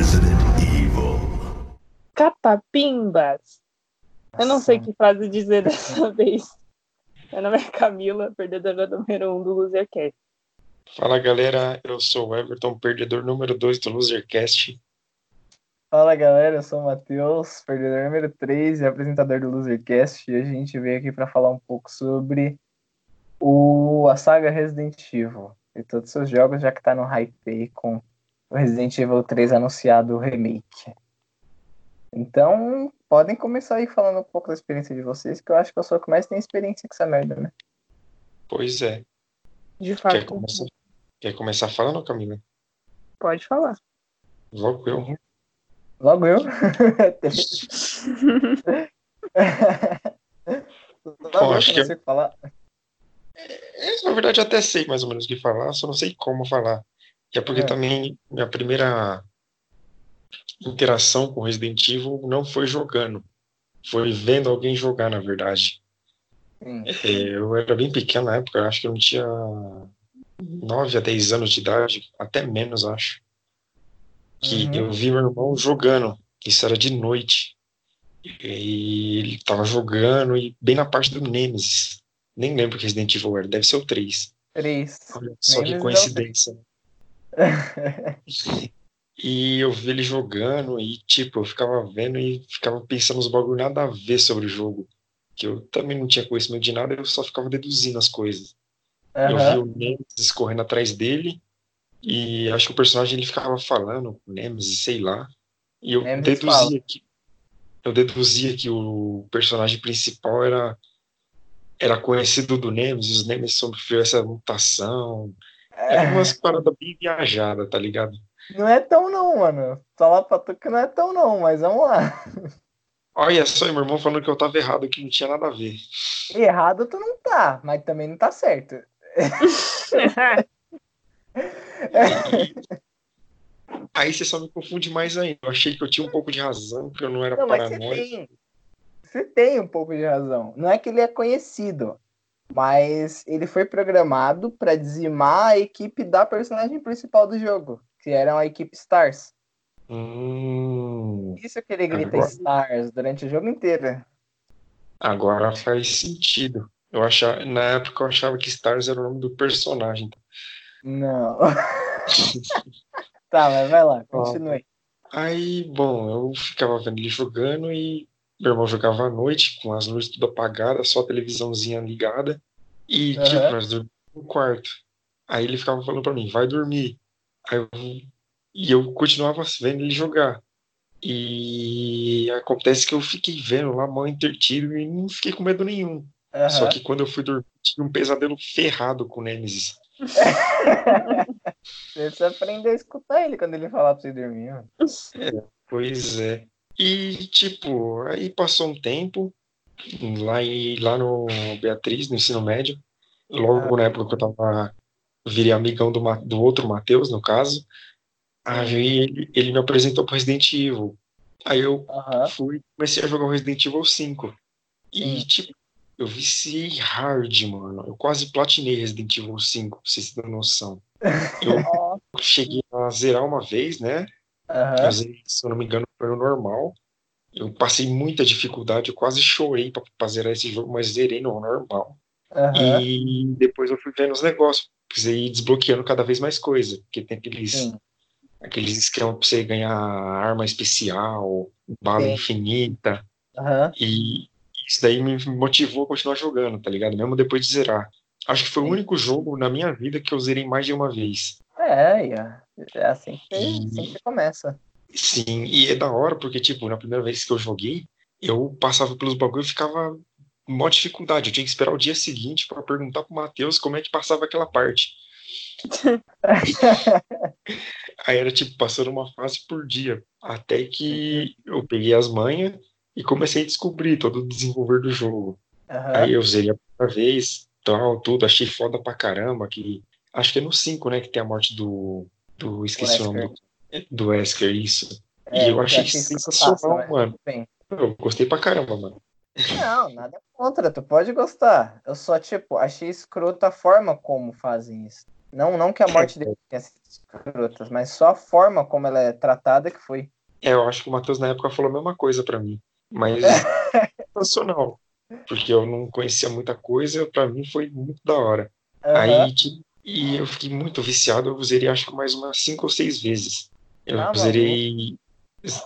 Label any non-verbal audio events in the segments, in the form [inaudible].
Resident Evil. Catapimbas. Eu não sei que frase dizer [laughs] dessa vez. Meu nome é Camila, perdedora número 1 um do Losercast. Fala galera, eu sou o Everton, perdedor número 2 do Losercast. Fala galera, eu sou o Matheus, perdedor número 3 e apresentador do Losercast. E a gente veio aqui para falar um pouco sobre o, a saga Resident Evil e todos os seus jogos, já que tá no hype aí com Resident Evil 3 anunciado o remake. Então, podem começar aí falando um pouco da experiência de vocês, que eu acho que eu sou o que mais tem experiência com essa merda, né? Pois é. De fato, Quer começar, quer começar falando, Camila? pode falar. Logo eu. Logo eu. [laughs] Logo eu acho que que falar. É, na verdade, eu até sei mais ou menos o que falar, só não sei como falar. Que é porque É. também minha primeira interação com Resident Evil não foi jogando. Foi vendo alguém jogar, na verdade. Sim. É, eu era bem pequeno na época, acho que eu não tinha 9 a 10 anos de idade, até menos, acho. Que Uhum. eu vi meu irmão jogando, isso era de noite. E ele tava jogando, e bem na parte do Nemesis. Nem lembro que Resident Evil era, deve ser o 3. Três. Olha só que Nemesis é o coincidência. E eu vi ele jogando e, tipo, eu ficava vendo e ficava pensando nos bagulho nada a ver sobre o jogo. Que eu também não tinha conhecimento de nada, eu só ficava deduzindo as coisas. Eu vi o Nemesis correndo atrás dele e acho que o personagem ele ficava falando com o Nemesis, sei lá. E eu Nemesis deduzia fala. que eu deduzia que o personagem principal era era conhecido do Nemesis, o Nemesis sofreu essa mutação. Era É, umas paradas bem viajadas, tá ligado? Não é tão não, mano. Falar pra tu que não é tão não, mas vamos lá. Olha só, meu irmão falando que eu tava errado, que não tinha nada a ver. Errado tu não tá, mas também não tá certo. [laughs] Aí você só me confunde mais ainda. Eu achei que eu tinha um pouco de razão, que eu não era Não, mas você paranoico. tem. Você tem um pouco de razão. Não é que ele é conhecido, mas ele foi programado pra dizimar a equipe da personagem principal do jogo, que era a equipe Stars. Hum, Isso que ele grita Agora- Stars durante o jogo inteiro. agora faz sentido. Eu achava, na época eu achava que Stars era o nome do personagem. Não. [laughs] tá, mas vai lá, continue. Aí, bom, eu ficava vendo ele jogando e meu irmão jogava à noite, com as luzes tudo apagadas, só a televisãozinha ligada. E, Aham. tipo, nós dormíamos no quarto. Aí ele ficava falando pra mim, vai dormir. Aí eu, e eu continuava vendo ele jogar. E acontece que eu fiquei vendo lá, mal intertido, e não fiquei com medo nenhum. Só Aham. que quando eu fui dormir, tive um pesadelo ferrado com o Nemesis. [laughs] Você aprender a escutar ele quando ele falar pra você dormir. mano. Pois é. E, tipo, aí passou um tempo, lá, em- lá no Beatriz, no ensino médio, logo na época que eu tava, virei amigão do, do outro Matheus, no caso, aí ele, ele me apresentou pro Resident Evil. Aí eu Aham. fui e comecei a jogar o Resident Evil 5. E, Sim. tipo, eu viciei hard, mano. Eu quase platinei Resident Evil 5, pra vocês terem noção. [laughs] Eu cheguei a zerar uma vez, né? Eu zerei, se eu não me engano, foi no normal. Eu passei muita dificuldade, eu quase chorei pra, pra zerar esse jogo, mas zerei no normal. Aham. E depois eu fui vendo os negócios, precisei ir desbloqueando cada vez mais coisa, porque tem aqueles, Sim. aqueles esquemas pra você ganhar arma especial, bala Sim. infinita, Aham. e isso daí me motivou a continuar jogando, tá ligado? Mesmo depois de zerar. Acho que foi o Sim. único jogo na minha vida que eu zerei mais de uma vez. É, Ia. é assim que, E- assim que começa. Sim, e é da hora, porque, tipo, na primeira vez que eu joguei, eu passava pelos bagulho e ficava com maior dificuldade. Eu tinha que esperar o dia seguinte pra perguntar pro Matheus como é que passava aquela parte. [laughs] Aí era tipo, passando uma fase por dia. Até que eu peguei as manhas e comecei a descobrir todo o desenvolver do jogo. Aham. Aí eu zerei a primeira vez, tal, tudo, achei foda pra caramba. Que, acho que é no 5, né, que tem a morte do. do esqueci o nome do, do Wesker, isso. É, e eu achei que sensacional, passa, mano. Eu gostei pra caramba, mano. Não, nada contra, tu pode gostar. Eu só, tipo, achei escroto a forma como fazem isso. Não, não que a morte dele tenha sido escrota, mas só a forma como ela é tratada que foi. É, eu acho que o Matheus na época falou a mesma coisa pra mim. Mas [laughs] sensacional. Porque eu não conhecia muita coisa, pra mim foi muito da hora. Aham. Aí, tipo, e eu fiquei muito viciado, eu zerei acho que mais umas cinco ou seis vezes. Eu Ah, zerei.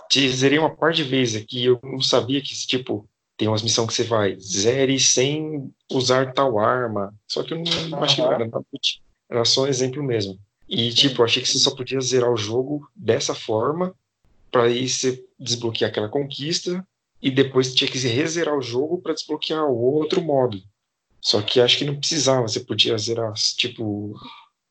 te- Zerei uma par de vezes aqui, eu não sabia que, tipo, tem umas missões que você vai, zere sem usar tal arma. Só que eu não acho que não era, nada, era só um exemplo mesmo. E, tipo, eu achei que você só podia zerar o jogo dessa forma, pra aí você desbloquear aquela conquista, e depois tinha que rezerar o jogo pra desbloquear o outro modo. Só que acho que não precisava, você podia zerar, tipo,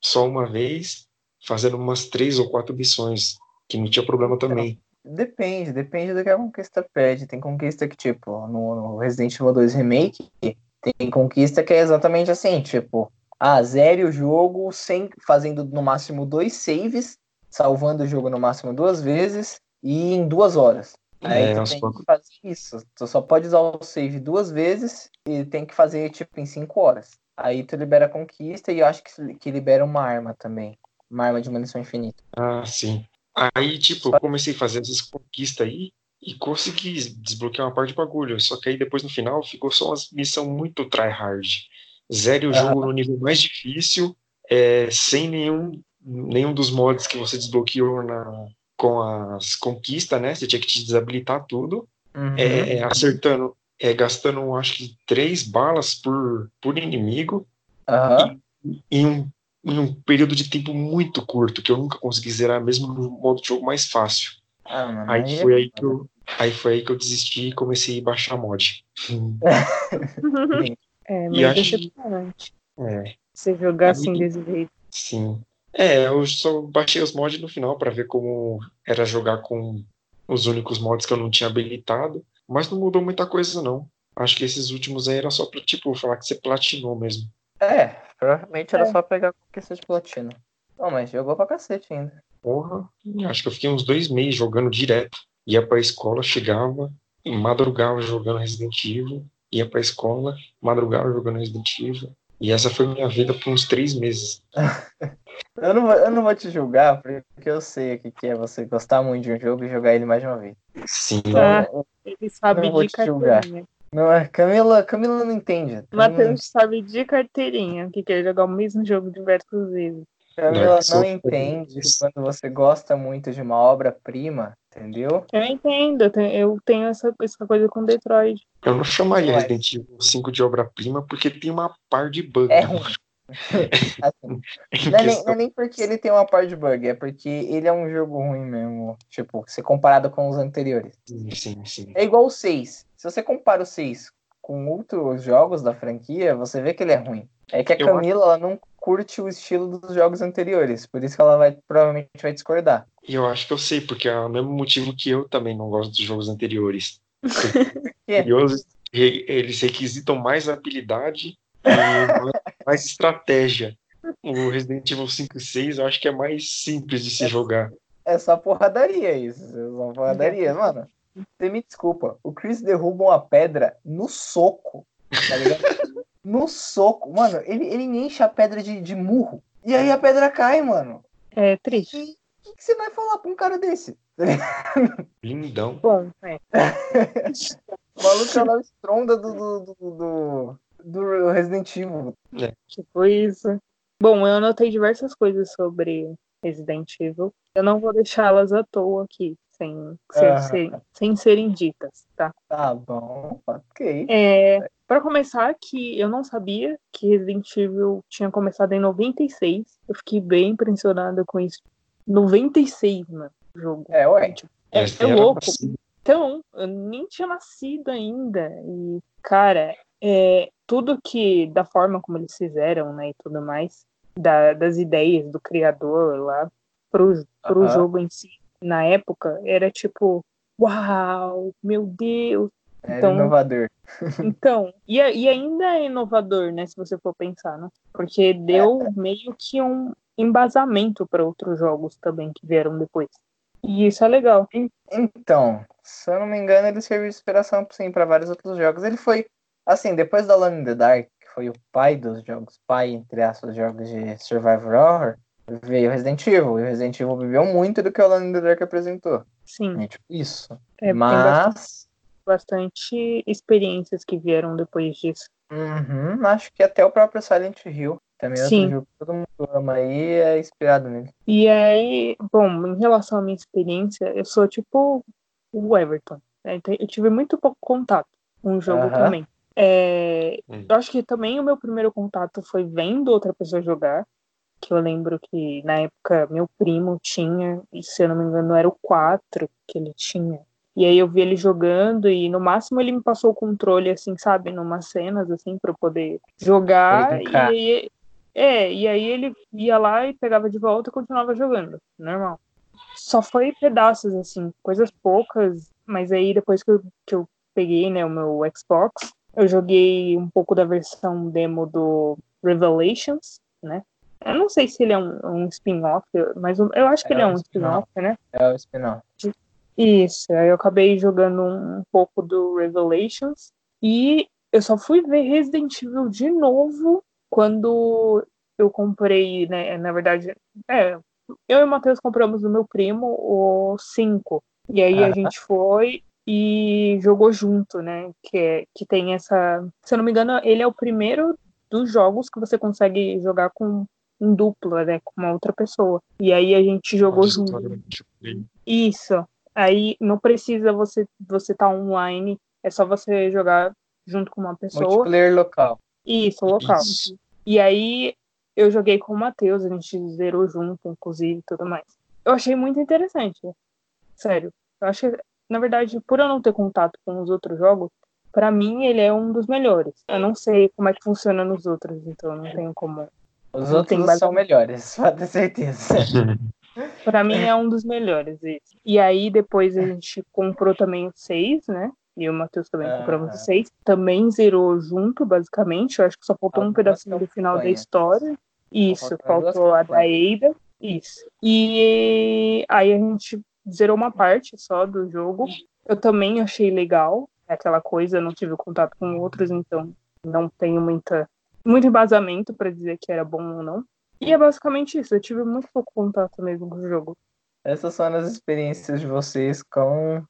só uma vez, fazendo umas três ou quatro missões, que não tinha problema também. Depende, depende do que a conquista pede. Tem conquista que, tipo, no, no Resident Evil 2 Remake, tem conquista que é exatamente assim, tipo, ah, zere o jogo sem fazendo no máximo dois saves, salvando o jogo no máximo duas vezes e em duas horas. Aí É, tu tem poucos. que fazer isso. Tu só pode usar o save duas vezes e tem que fazer, tipo, em cinco horas. Aí tu libera a conquista e eu acho que, que libera uma arma também. Uma arma de munição infinita. Ah, sim. Aí, tipo, eu comecei a fazer essas conquistas aí e consegui desbloquear uma parte de bagulho. Só que aí depois no final ficou só uma missão muito tryhard. Zere o jogo no nível mais difícil, é, sem nenhum, nenhum dos mods que você desbloqueou na, com as conquistas, né? Você tinha que te desabilitar tudo. Uhum. É, acertando, é, gastando acho que três balas por, por inimigo Aham. em um, em um período de tempo muito curto, que eu nunca consegui zerar mesmo no modo de jogo mais fácil. Ah, mano, Aí aí é foi aí que eu, aí foi aí que eu desisti e comecei a baixar mod. [laughs] É, E meio acho- decepcionante. É, Você jogar É assim muito- desse jeito. sim. É, eu só baixei os mods no final para ver como era jogar com os únicos mods que eu não tinha habilitado, mas não mudou muita coisa não. Acho que esses últimos aí era só pra, tipo, falar que você platinou mesmo. É, provavelmente era É. só pegar conquista de platina. Não, mas jogou pra cacete ainda. Porra, acho que eu fiquei uns dois meses jogando direto. Ia pra escola, chegava, madrugava jogando Resident Evil, ia pra escola, madrugava jogando Resident Evil. E essa foi minha vida por uns três meses. [laughs] Eu não, vou, eu não vou te julgar, porque eu sei o que, que é você gostar muito de um jogo e jogar ele mais de uma vez. Sim, Ah. Não, Ele sabe Não vou de te julgar. carteirinha. não é, Camila, Camila não entende. O Matheus sabe de carteirinha que quer jogar o mesmo jogo diversas vezes. Camila não entende quando você gosta muito de uma obra-prima, entendeu? Eu entendo, eu tenho, essa, essa coisa com Detroit. eu não chamaria Ué. Resident Evil 5 de obra-prima porque tem uma par de bugs. É ruim. [laughs] Assim, não, é nem, não é nem porque ele tem uma par de bug, é porque ele é um jogo ruim mesmo. Tipo, se comparado com os anteriores. Sim, sim, sim. É igual o 6. Se você compara o 6 com outros jogos da franquia, você vê que ele é ruim. É que a Eu Camila ela não curte o estilo dos jogos anteriores, por isso que ela vai provavelmente vai discordar. E eu acho que eu sei, porque é o mesmo motivo que eu também não gosto dos jogos anteriores. [laughs] Curioso, e- eles requisitam mais habilidade e [laughs] mais estratégia. O Resident Evil 5 e 6 eu acho que é mais simples de se jogar. É só porradaria isso, é só porradaria, mano. Você me desculpa, o Chris derruba uma pedra no soco, tá ligado? [laughs] no soco, mano, ele, ele me enche a pedra de, de murro. E aí a pedra cai, mano. É triste. E o que, que você vai falar pra um cara desse? [laughs] Lindão. Bom, é. O maluco é o estronda do, do, do, do, do Resident Evil. Tipo isso. Bom, eu anotei diversas coisas sobre Resident Evil. Eu não vou deixá-las à toa aqui, sem, sem, ser- sem serem ditas, tá? Tá bom, ok. É, para começar, que eu não sabia que Resident Evil tinha começado em 96. Eu fiquei bem impressionada com isso. 96, mano, o jogo. É, ué. Tipo, é, é louco. Então, eu nem tinha nascido ainda. E, cara, é, tudo que, da forma como eles fizeram, né, e tudo mais, da- das ideias do criador lá pro, pro Aham. jogo em si, na época, era tipo, uau, meu Deus. Era Então- inovador. [laughs] Então, e, e ainda é inovador, né, se você for pensar, né? Porque deu meio que um embasamento para outros jogos também que vieram depois. E isso é legal. Então, se eu não me engano, ele serviu de inspiração sim para vários outros jogos. Ele foi, assim, depois da Alone in the Dark, que foi o pai dos jogos, pai, entre aspas, jogos de Survivor Horror, veio Resident Evil. E o Resident Evil viveu muito do que o Alone in the Dark apresentou. Sim. É tipo isso. É, Mas. Bastante experiências que vieram depois disso. Uhum, acho que até o próprio Silent Hill. Também é outro Sim. jogo que todo mundo ama aí é inspirado nele. E aí, bom, em relação à minha experiência, eu sou tipo o Everton. né? Então, Eu tive muito pouco contato com o jogo Aham. também. É, Hum. eu acho que também o meu primeiro contato foi vendo outra pessoa jogar. Que eu lembro que na época meu primo tinha, e se eu não me engano era o 4 que ele tinha. E aí eu vi ele jogando e no máximo ele me passou o controle, assim, sabe, numas cenas, assim, pra eu poder jogar. E aí, é, e aí ele ia lá e pegava de volta e continuava jogando, normal. Só foi pedaços, assim, coisas poucas, mas aí depois que eu, que eu peguei, né, o meu Xbox, eu joguei um pouco da versão demo do Revelations, né? Eu não sei se ele é um, um spin-off, mas eu eu acho que É ele é um um spin-off, né? É o spin-off. Isso, aí eu acabei jogando um, um pouco do Revelations e eu só fui ver Resident Evil de novo quando eu comprei, né? Na verdade, é, eu e o Matheus compramos do meu primo o 5. E aí a Aham. gente foi e jogou junto, né? Que, é, que tem essa. Se eu não me engano, ele é o primeiro dos jogos que você consegue jogar com em dupla, né? Com uma outra pessoa. E aí a gente jogou junto. Isso. Aí não precisa você você estar online, é só você jogar junto com uma pessoa. Multiplayer local. Isso, local. Isso. E aí eu joguei com o Matheus, a gente zerou junto, inclusive, e tudo mais. Eu achei muito interessante. Sério. Eu acho que, na verdade, por eu não ter contato com os outros jogos, pra mim ele é um dos melhores. Eu não sei como é que funciona nos outros, então eu não tenho como. Os Não outros são melhores, [laughs] pode ter certeza. [laughs] Pra mim é um dos melhores esse. E aí depois a gente comprou também o 6, né? E o Matheus também Aham. compramos o 6. Também zerou junto, basicamente. Eu acho que só faltou um pedacinho do final da história. Isso, faltou a da. Ada. Isso. E aí a gente zerou uma parte só do jogo. Eu também achei legal. É aquela coisa, não tive contato com outros, então não tenho muita, muito embasamento pra dizer que era bom ou não. E é basicamente isso. Eu tive muito pouco contato mesmo com o jogo. Essas são as experiências de vocês com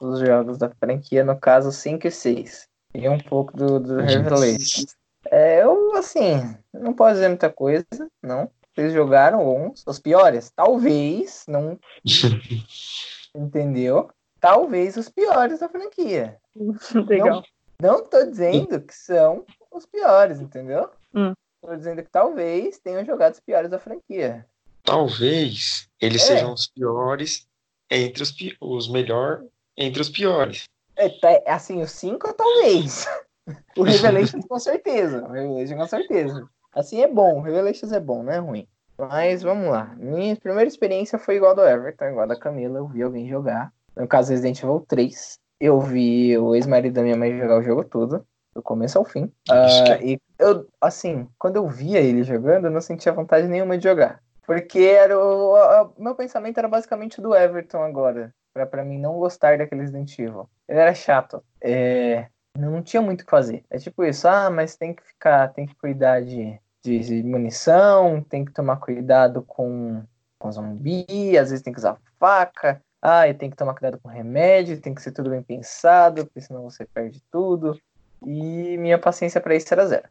os jogos da franquia, no caso 5 e 6. E um pouco do, do Revelation. É, eu, assim, não posso dizer muita coisa, não. Vocês jogaram uns, os piores? Talvez, não. [laughs] Entendeu? Talvez os piores da franquia. [laughs] Legal. Não tô dizendo que são os piores, entendeu? Hum. Tô dizendo que talvez tenham jogado os piores da franquia. Talvez eles É. sejam os piores entre os, pi- os melhor entre os piores. É, tá- assim, o 5 talvez. [laughs] O Revelations com certeza. O Revelations com certeza. Assim é bom, o Revelations é bom, não é ruim. Mas vamos lá. Minha primeira experiência foi igual a do Everton, igual a da Camila. Eu vi alguém jogar. No caso Resident Evil 3. Eu vi o ex-marido da minha mãe jogar o jogo todo, do começo ao fim. Ah, e eu, assim, quando eu via ele jogando, eu não sentia vontade nenhuma de jogar. Porque era o, a- a- meu pensamento era basicamente o do Everton agora. Pra, pra mim não gostar daquele Resident Evil. Ele era chato. É, não tinha muito o que fazer. É tipo isso, ah, mas tem que ficar, tem que cuidar de, de munição, tem que tomar cuidado com, com zumbi, às vezes tem que usar faca. Ah, e tem que tomar cuidado com remédio, tem que ser tudo bem pensado, porque senão você perde tudo. E minha paciência pra isso era zero.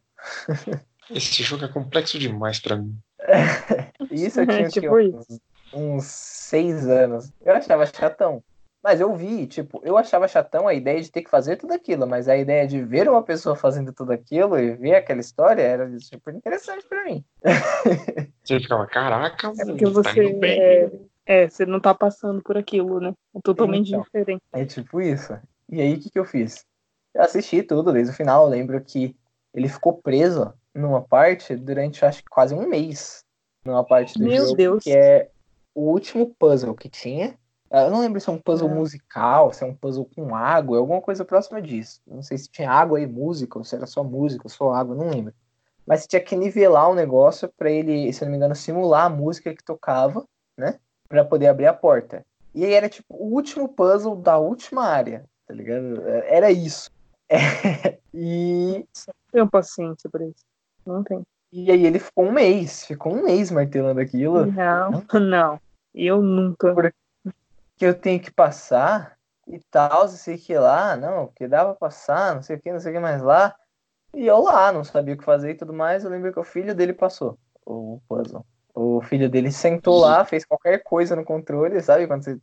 Esse jogo é complexo demais pra mim. [laughs] Isso eu tinha [laughs] Tipo que, isso. uns seis anos. Eu achava chatão. Mas eu vi, tipo, eu achava chatão a ideia de ter que fazer tudo aquilo, mas a ideia de ver uma pessoa fazendo tudo aquilo e ver aquela história era super interessante pra mim. [laughs] Você ficava, caraca, É mano, porque tá você indo bem. é, é, você não tá passando por aquilo, né? É totalmente Então. diferente. É tipo isso. E aí, o que, que eu fiz? Eu assisti tudo desde o final. Eu lembro que ele ficou preso numa parte durante, acho que quase um mês. Numa parte do Meu jogo, Deus. que é o último puzzle que tinha. Ah, Eu não lembro se é um puzzle Ah. musical, se é um puzzle com água, alguma coisa próxima disso. Não sei se tinha água e música, ou se era só música, ou só água, não lembro. Mas tinha que nivelar o negócio pra ele, se eu não me engano, simular a música que tocava, né? Pra poder abrir a porta. E aí era tipo o último puzzle da última área, tá ligado? Era isso. É, [laughs] e. Tenho paciência pra isso. Não tem. E aí ele ficou um mês, ficou um mês martelando aquilo. Não, não. [laughs] Eu nunca. Que eu tenho que passar e tal, não sei o que lá, não, que dava pra passar, não sei o que, não sei o que mais lá. E eu lá, não sabia o que fazer e tudo mais. Eu lembro que o filho dele passou o puzzle. O filho dele sentou lá, fez qualquer coisa no controle, sabe? Quando você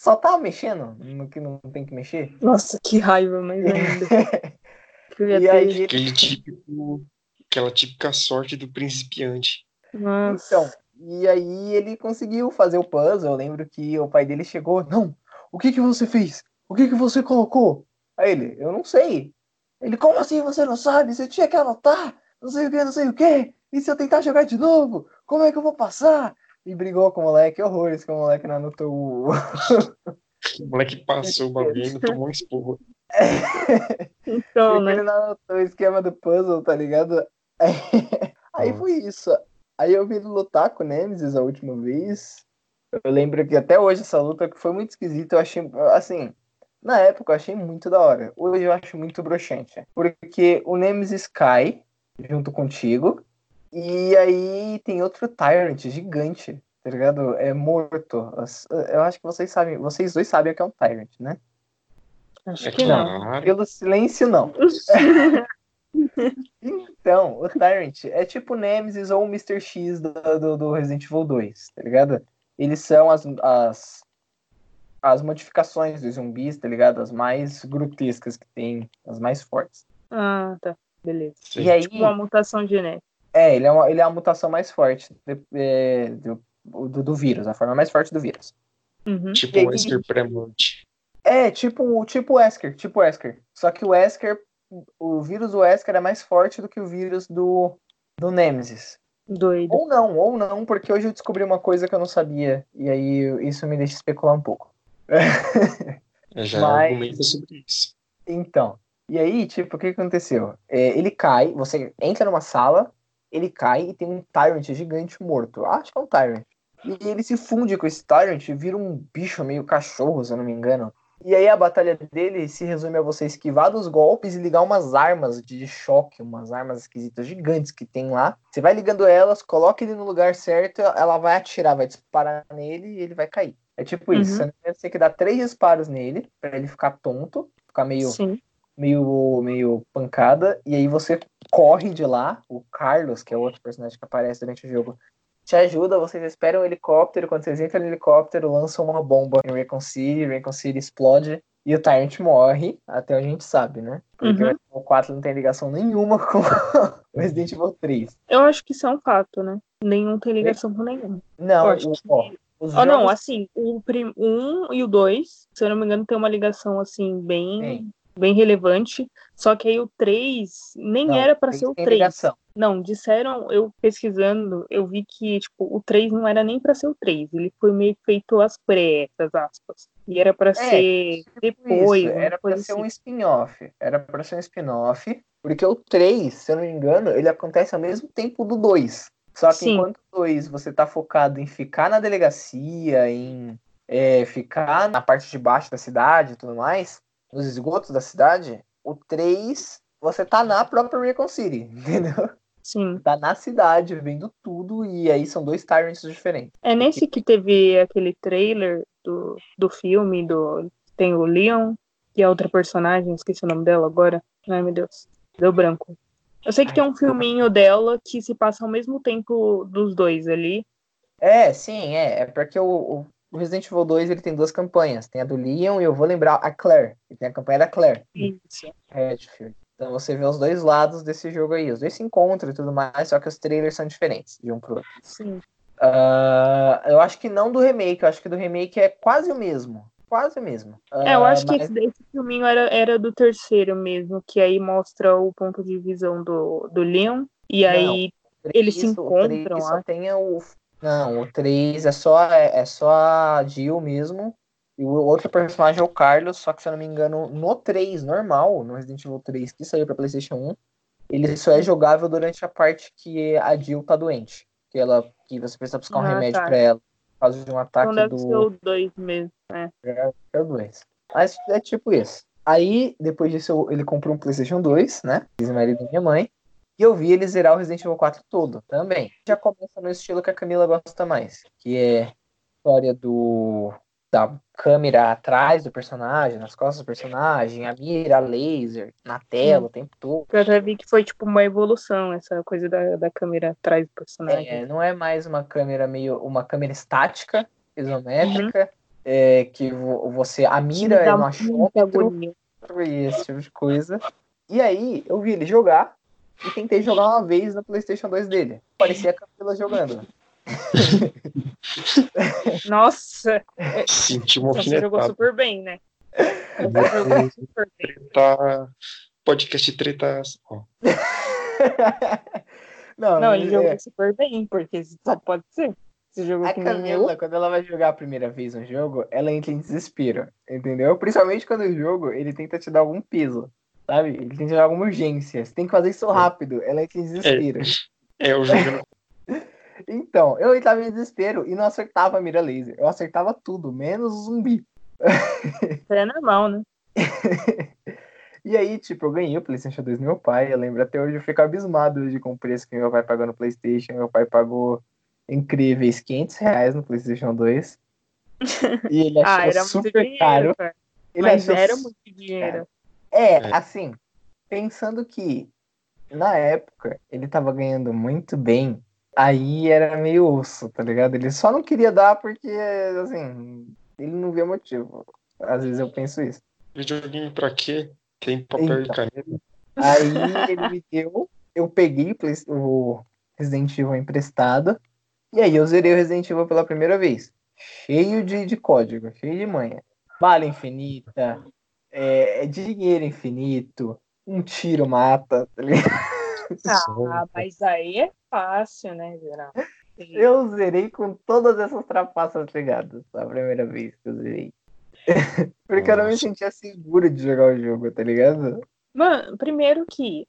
só tá mexendo no que não tem que mexer. Nossa, que raiva, mas ainda. [laughs] e aí, Aquele típico, aquela típica sorte do principiante. Nossa. Então, e aí ele conseguiu fazer o puzzle. Eu lembro que o pai dele chegou, não, o que que você fez? O que que você colocou? Aí ele, eu não sei. Ele, como assim você não sabe? Você tinha que anotar, não sei o que, não sei o que. E se eu tentar jogar de novo? Como é que eu vou passar? E brigou com o moleque, horrores que o moleque não anotou o. O moleque passou o bagulho e tomou um esporro. Então, Porque né? ele não anotou o esquema do puzzle, tá ligado? Aí, aí foi isso. Aí eu vi ele lutar com o Nemesis a última vez. Eu lembro que até hoje essa luta que foi muito esquisita. Eu achei, assim, na época eu achei muito da hora. Hoje eu acho muito broxante. Porque o Nemesis cai junto contigo. E aí tem outro Tyrant gigante, tá ligado? É morto. Eu acho que vocês sabem, vocês dois sabem o que é um Tyrant, né? Acho É que não. claro. Pelo silêncio, não. [laughs] Então, o Tyrant é tipo o Nemesis ou o Mr. X do, do, do Resident Evil 2, tá ligado? Eles são as, as, as modificações dos zumbis, tá ligado? As mais grotescas que tem, as mais fortes. Ah, tá. Beleza. Sim. E aí, Tipo uma mutação genética. É, ele é, uma, ele é a mutação mais forte de- é, do, do, do vírus, a forma mais forte do vírus. Uhum. Tipo o Wesker pré-morte. É, tipo, tipo o Wesker, tipo o Wesker. Só que o Wesker, o vírus do Wesker é mais forte do que o vírus do, do Nemesis. Doido. Ou não, ou não, porque hoje eu descobri uma coisa que eu não sabia. E aí isso me deixa especular um pouco. É, Já Mas- argumenta sobre isso. Então, e aí, tipo, o que que aconteceu? É, ele cai, você entra numa sala, ele cai e tem um Tyrant gigante morto. Acho que é um Tyrant. E ele se funde com esse Tyrant e vira um bicho meio cachorro, se eu não me engano. E aí a batalha dele se resume a você esquivar dos golpes e ligar umas armas de choque, umas armas esquisitas gigantes que tem lá. Você vai ligando elas, coloca ele no lugar certo, ela vai atirar, vai disparar nele e ele vai cair. É tipo isso. Uhum. Você tem que dar três disparos nele pra ele ficar tonto, ficar meio Sim. meio, meio pancada, e aí você corre de lá, o Carlos, que é outro personagem que aparece durante o jogo, te ajuda, vocês esperam o helicóptero, quando vocês entram no helicóptero, lançam uma bomba em Recon City, Recon City explode, e o Tyrant morre, até a gente sabe, né? Porque Uhum. o 4 não tem ligação nenhuma [laughs] com o Resident Evil 3. Eu acho que isso é um fato, né? Nenhum tem ligação com nenhum. Não, Eu acho o, que- ó, os Oh, não, assim, o 1 e o 2, se eu não me engano, tem uma ligação, assim, bem, Tem. Bem relevante. Só que aí o 3 nem não, era tem- ser o tem 3. ligação. Não, disseram, eu pesquisando, eu vi que, tipo, o 3 não era nem pra ser o 3. Ele foi meio feito às pressas, aspas. E era pra ser depois. Isso, era coisa ser assim. um spin-off. Era pra ser um spin-off. Porque o 3, se eu não me engano, ele acontece ao mesmo tempo do 2. Só que Sim. enquanto o 2 você tá focado em ficar na delegacia, em é, ficar na parte de baixo da cidade e tudo mais, nos esgotos da cidade, o 3 você tá na própria Recon City, [laughs] entendeu? Sim. Tá na cidade, vendo tudo, e aí são dois Tyrants diferentes. É nesse que teve aquele trailer do, do filme, do tem o Leon e a outra personagem, esqueci o nome dela agora. Ai, meu Deus. Deu branco. Eu sei que Ai, tem um filminho dela que se passa ao mesmo tempo dos dois ali. É, sim, é. É porque o, o- o Resident Evil 2 ele tem duas campanhas. Tem a do Leon e eu vou lembrar a Claire. E tem a campanha da Claire, Isso. Redfield. Então você vê os dois lados desse jogo aí. Os dois se encontram e tudo mais, só que os trailers são diferentes de um pro outro. Sim. Ah, eu acho que não do remake, eu acho que do remake é quase o mesmo. Quase o mesmo. É, eu Ah, acho que mas- esse, esse filminho era, era do terceiro mesmo, que aí mostra o ponto de visão do, do Leon. E Não. aí eles se três- o três encontram, só tem o. Não, o 3 é só, é, é só a Jill mesmo. E o outro personagem é o Carlos, só que se eu não me engano, no 3, normal, no Resident Evil 3, que saiu pra PlayStation 1, ele só é jogável durante a parte que a Jill tá doente. Que, ela, que você precisa buscar um Ah, remédio tá. pra ela. Por causa de um ataque Então deve do. ser o dois mesmo. É. É o 2. Mas é tipo isso. Aí, depois disso, ele comprou um PlayStation 2, né? Fiz marido da minha mãe. E eu vi ele zerar o Resident Evil 4 todo também. Já começa no estilo que a Camila gosta mais, que é a história do da câmera atrás do personagem, nas costas do personagem, a mira, a laser, na tela o tempo todo. Eu já vi que foi tipo uma evolução, essa coisa da, da câmera atrás do personagem. É, não é mais uma câmera meio. uma câmera estática, isométrica, uhum. é, que você. A mira é no achômetro e esse tipo de coisa. E aí eu vi ele jogar e tentei jogar uma vez no Playstation 2 dele. Parecia a Camila jogando. [laughs] Nossa! Senti uma Você jogou super bem, né? jogou super bem. Tá... Podcast treta. [laughs] não, não, ele é... jogou super bem, porque só pode ser. Você jogou a Camila, quando ela vai jogar a primeira vez um jogo, ela entra em desespero, entendeu? Principalmente quando o jogo ele tenta te dar algum peso, sabe? Ele tenta te dar alguma urgência. Você tem que fazer isso é. rápido, ela entra em desespero. É, é eu jogo [laughs] então, eu entrava em desespero e não acertava a mira laser. Eu acertava tudo, menos o zumbi. [laughs] É normal, né? [laughs] e aí, tipo, eu ganhei o PlayStation 2 do meu pai. Eu lembro até hoje, eu fico abismado hoje com o preço que meu pai pagou no PlayStation. Meu pai pagou incríveis 500 reais no PlayStation 2. E ele achou ah, era super dinheiro, caro. Cara. Ele Mas achou era muito dinheiro. É, é, assim, pensando que na época ele tava ganhando muito bem Aí era meio osso, tá ligado? Ele só não queria dar porque, assim, ele não via motivo. Às vezes eu penso isso. Videogame pra quê? Tem papel então, e caneta. Aí ele me deu, eu peguei o Resident Evil emprestado, e aí eu zerei o Resident Evil pela primeira vez. Cheio de, de código, cheio de manha. Bala infinita, é, é dinheiro infinito, um tiro mata, tá ligado? [laughs] Ah, mas aí é fácil, né, geral? Eu zerei com todas essas trapaças ligadas a primeira vez que eu zerei. [laughs] Porque Nossa. eu não me sentia seguro de jogar o jogo, tá ligado? Mano, primeiro que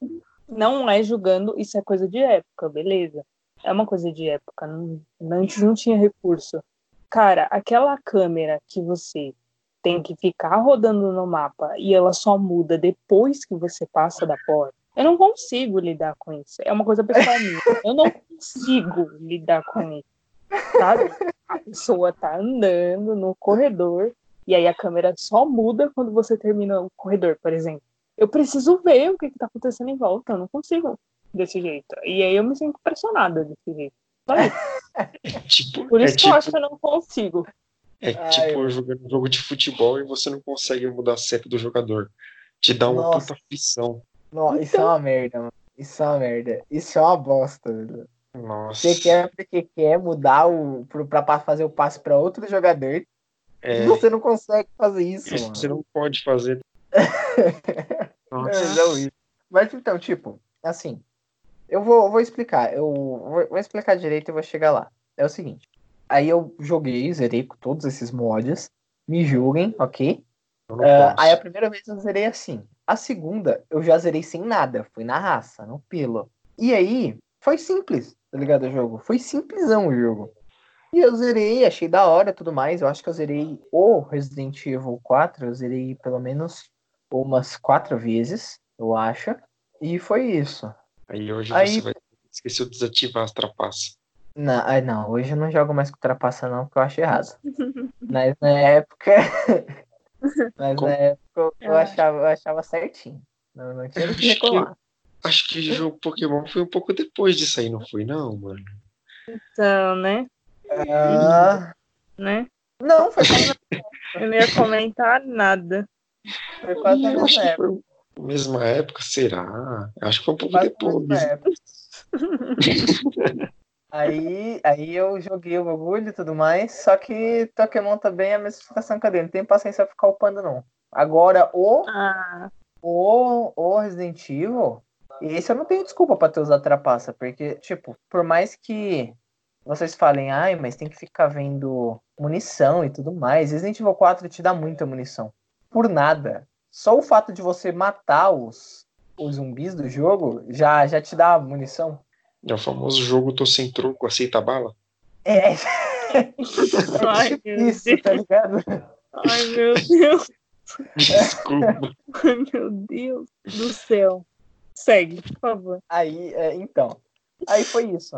não é julgando, isso é coisa de época, beleza? É uma coisa de época, não, antes não tinha recurso. Cara, aquela câmera que você tem que ficar rodando no mapa e ela só muda depois que você passa da porta. Eu não consigo lidar com isso. É uma coisa pessoal minha. Eu não consigo lidar com isso. Sabe? A pessoa tá andando no corredor e aí a câmera só muda quando você termina o corredor, por exemplo. Eu preciso ver o que, que tá acontecendo em volta. Eu não consigo desse jeito. E aí eu me sinto pressionada desse jeito. [laughs] É tipo, Por isso é que tipo, eu acho que eu não consigo. É tipo Ai, jogando um jogo de futebol e você não consegue mudar a seta do jogador. Te dá uma Nossa. puta aflição. Não, então... Isso é uma merda, mano. Isso é uma merda. Isso é uma bosta, velho. Nossa. Você quer porque quer mudar o. pra fazer o passe pra outro jogador. É... E você não consegue fazer isso, isso mano. Você não pode fazer. [laughs] Nossa. Não, isso. Mas então, tipo, assim. Eu vou, vou explicar. Eu vou, vou explicar direito e vou chegar lá. É o seguinte. Aí eu joguei, zerei com todos esses mods. Me julguem, ok? Uh, aí a primeira vez eu zerei assim. A segunda, eu já zerei sem nada. Fui na raça, no pelo. E aí, foi simples, tá ligado? O jogo. Foi simplesão o jogo. E eu zerei, achei da hora tudo mais. Eu acho que eu zerei o Resident Evil 4. Eu zerei pelo menos umas quatro vezes, eu acho. E foi isso. Aí hoje aí... você vai esquecer de desativar as trapaças. Não, não, hoje eu não jogo mais com trapaça não, porque eu acho errado. [laughs] Mas na época. [laughs] Mas Como? na época eu achava, eu achava certinho. Não, não tinha que reclamar. Acho que o jogo Pokémon foi um pouco depois disso aí, não foi, não, mano? Então, né? Ah. Né? Não, foi quase [laughs] Eu não ia comentar nada. Foi quase na mesma época. Foi mesma época, será? Acho que foi um pouco quase depois. Aí, aí eu joguei o bagulho e tudo mais, só que Pokémon também é a mesma situação que a dele. Não tem paciência pra ficar upando, não. Agora, o, ah. o, o Resident Evil, esse eu não tenho desculpa pra ter usado trapaça, porque, tipo, por mais que vocês falem, ai, mas tem que ficar vendo munição e tudo mais, Resident Evil 4 te dá muita munição. Por nada. Só o fato de você matar os, os zumbis do jogo já, já te dá munição. É o famoso jogo tô sem troco, aceita bala? É. [laughs] Ai, isso, tá ligado? Ai, meu Deus. Desculpa. Meu Deus do céu. Segue, por favor. Aí, é, então. Aí foi isso.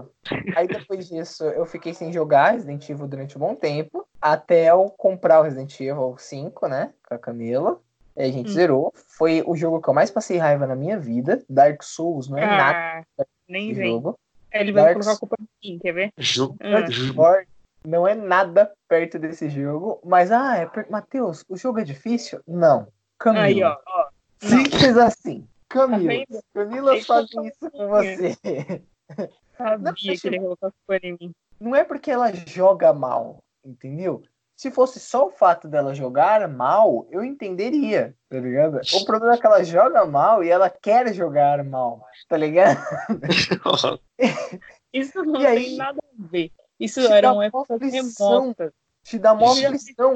Aí depois disso, eu fiquei sem jogar Resident Evil durante um bom tempo. Até eu comprar o Resident Evil 5, né? Com a Camila. Aí a gente Hum. zerou. Foi o jogo que eu mais passei raiva na minha vida. Dark Souls não é nada Ah, nem vem. jogo. Ele vai Dark colocar a culpa em mim, quer ver? Jogo. Ah. jogo- Não é nada perto desse jogo. Mas, ah, é per... Matheus, o jogo é difícil? Não. Camila. Aí, ó, ó. Simples assim. Camila. Tá? Camila faz isso com você. Sabia Não, que ele ia colocar a culpa em mim. não é porque ela joga mal, entendeu? Se fosse só o fato dela jogar mal, eu entenderia, tá ligado? O problema é que ela joga mal e ela quer jogar mal, tá ligado? [laughs] Isso não E aí? tem nada a ver. Isso eram uma épocas aflição. remotas. Te dá mó Isso. aflição.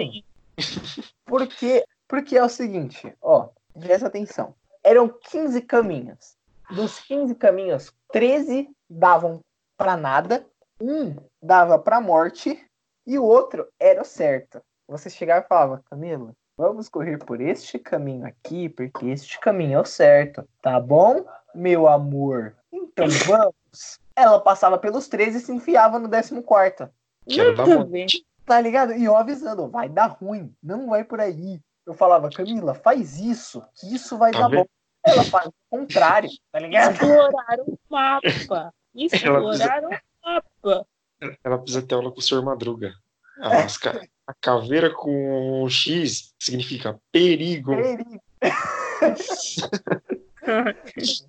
Porque, porque é o seguinte, ó, presta atenção. Eram 15 caminhos. Dos 15 caminhos, 13 davam pra nada, um dava pra morte e o outro era o certo. Você chegava e falava, Camila, vamos correr por este caminho aqui, porque este caminho é o certo, tá bom, meu amor? Então [laughs] vamos. Ela passava pelos 13 e se enfiava no 14. Quero dar Nada a uma. ver. Tá ligado? E eu avisando, vai dar ruim, não vai por aí. Eu falava, Camila, faz isso, que isso vai Tá dar vendo? bom. Ela faz o contrário, tá ligado? Exploraram o mapa. [laughs] Exploraram o mapa. Ela precisa ter aula com o senhor Madruga. Ah, mas, ca- A caveira com X significa perigo. Perigo. [laughs]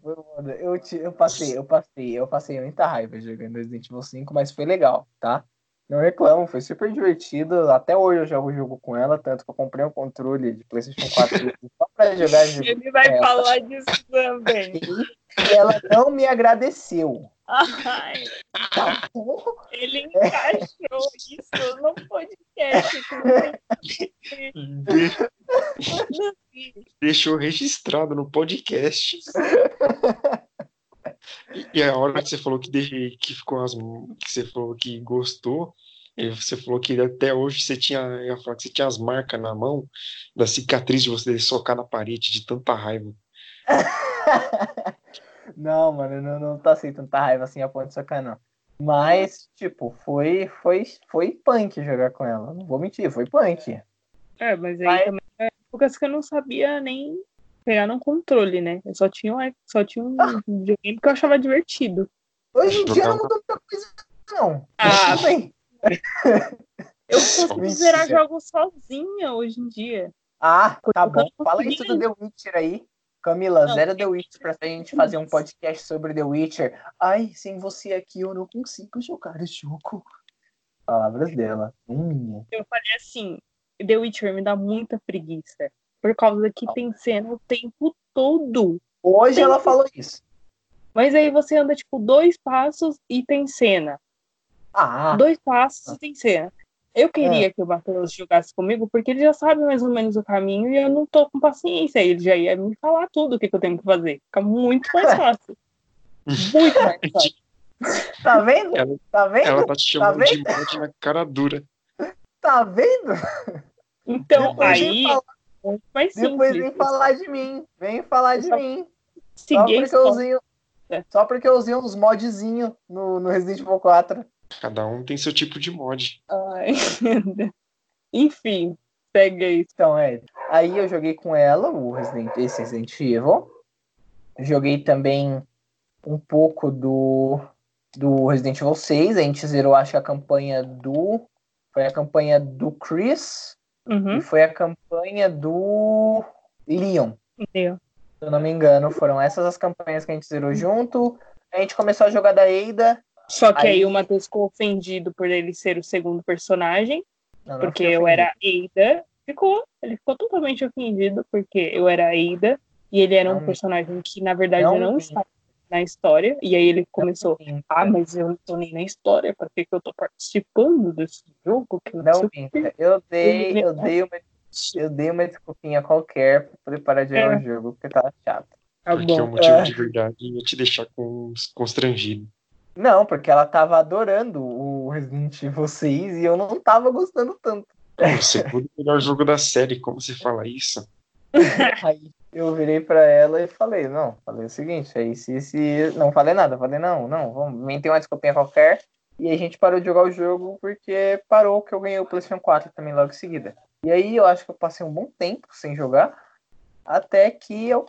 Mano, Eu, te- eu passei, eu passei, eu passei muita raiva jogando Resident Evil 5, mas foi legal, tá? Não reclamo, foi super divertido. Até hoje eu jogo o jogo com ela, tanto que eu comprei um controle de PlayStation 4 [laughs] só pra jogar jogo. Ele vai É. falar disso também. [laughs] E ela não me agradeceu. Ai, Tá bom? ele encaixou isso no podcast. [laughs] Deixou registrado no podcast. E- E a hora que você falou que, de- que ficou as, que você falou que gostou, e você falou que até hoje você tinha, eu ia falar que você tinha as marcas na mão da cicatriz de você socar na parede de tanta raiva. [laughs] Não, mano, não, não tá assim tanta raiva assim a ponto de socar, não. Mas, tipo, foi, foi, foi punk jogar com ela. Não vou mentir, foi punk. É, mas aí Vai. também é épocas que eu não sabia nem pegar num controle, né? Eu só tinha, um- só tinha um Ah. videogame que eu achava divertido. Hoje em dia não mudou muita coisa, não. Ah. Bem. [laughs] Eu consigo zerar jogos sozinha hoje em dia. Ah, tá Eu bom. Fala isso do The Witcher aí. Camila, Não, zero The Witcher pra gente fazer um podcast sobre The Witcher. Ai, sem você aqui eu não consigo jogar esse jogo. Palavras dela. Hum. Eu falei assim, The Witcher me dá muita preguiça. Por causa que tem cena o tempo todo. Hoje Tem- ela falou isso. Mas aí você anda, tipo, dois passos e tem cena. Ah, Dois passos e tem cena. Eu queria que o Matheus jogasse comigo, porque ele já sabe mais ou menos o caminho e eu não tô com paciência. Ele já ia me falar tudo o que, que eu tenho que fazer. Fica muito mais [laughs] fácil. muito mais [laughs] fácil. tá vendo? Ela- Tá vendo? Ela tá te chamando de vendo? mod na cara dura. Tá vendo? Então, Depois aí, falar- mais Depois simples. vem falar de mim. Vem falar de mim. Só porque eu usei, É. só porque eu usei uns modzinhos no, no Resident Evil 4. Cada um tem seu tipo de mod. Ai. [laughs] Enfim, segue aí. Então, é. Aí eu joguei com ela, o Resident, esse Resident Evil. Joguei também um pouco do, do Resident Evil 6. A gente zerou, acho que a campanha do. Foi a campanha do Chris Uhum. e foi a campanha do Leon. Se eu não me engano, foram essas as campanhas que a gente zerou junto. A gente começou a jogar da Ada. Só que aí, Aí- o Matheus ficou ofendido por ele ser o segundo personagem, Não, não porque eu era Ada. Ficou, ele ficou totalmente ofendido porque eu era Ada e ele era um Não. personagem que na verdade Não não, me- estava na história. E aí ele começou, ah, mas eu não tô nem na história, pra que, que eu tô participando desse jogo? Que não, sei Não, o Pinta. quê." Eu dei, eu dei uma, eu dei uma desculpinha qualquer pra parar de jogar É. o jogo, porque tava chato. Tá porque o bom. motivo É. de verdade ia te deixar com- constrangido. Não, porque ela tava adorando o Resident Evil 6 e eu não tava gostando tanto. O segundo melhor jogo da série, como se fala isso? [laughs] Aí eu virei pra ela e falei, não, falei o seguinte, aí se, se não falei nada, falei, não, não, vamos meter uma desculpinha qualquer. E a gente parou de jogar o jogo porque parou que eu ganhei o PlayStation 4 também logo em seguida. E aí eu acho que eu passei um bom tempo sem jogar, até que eu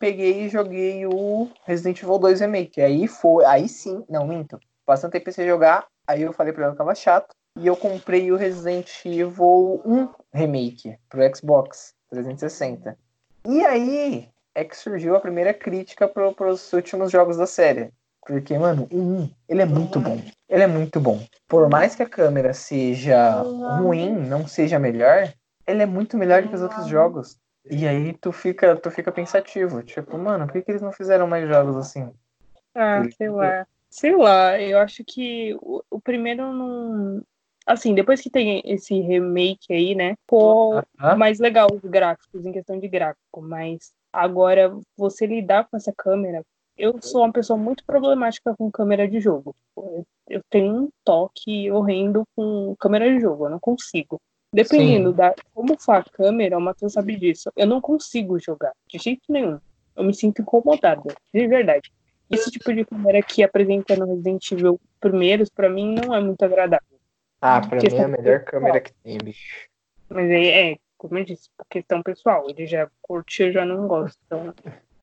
peguei e joguei o Resident Evil 2 Remake. Aí foi, aí sim, não, minto. Passando tempo sem jogar, aí eu falei pra ela que tava chato. E eu comprei o Resident Evil 1 Remake pro Xbox 360. E aí é que surgiu a primeira crítica pro, pros últimos jogos da série. Porque, mano, o 1, ele é muito bom. Ele é muito bom. Por mais que a câmera seja ruim, não seja melhor, ele é muito melhor do que os outros jogos. E aí tu fica, tu fica pensativo, tipo, mano, por que, que eles não fizeram mais jogos assim? Ah, sei lá. Sei lá, eu acho que o, o primeiro não. Assim, depois que tem esse remake aí, né? Ficou Uh -huh. mais legal os gráficos, em questão de gráfico. Mas agora, você lidar com essa câmera. Eu sou uma pessoa muito problemática com câmera de jogo. Eu- tenho um toque horrendo com câmera de jogo, eu não consigo. Dependendo Sim. da como for a câmera, o Matheus sabe disso. Eu não consigo jogar, de jeito nenhum. Eu me sinto incomodada, de verdade. Esse tipo de câmera que apresenta no Resident Evil primeiros, pra mim, não é muito agradável. Ah, pra mim é a melhor pessoal. câmera que tem, bicho. Mas aí é, como eu disse, questão pessoal. Ele já curte, eu já não gosto. Então,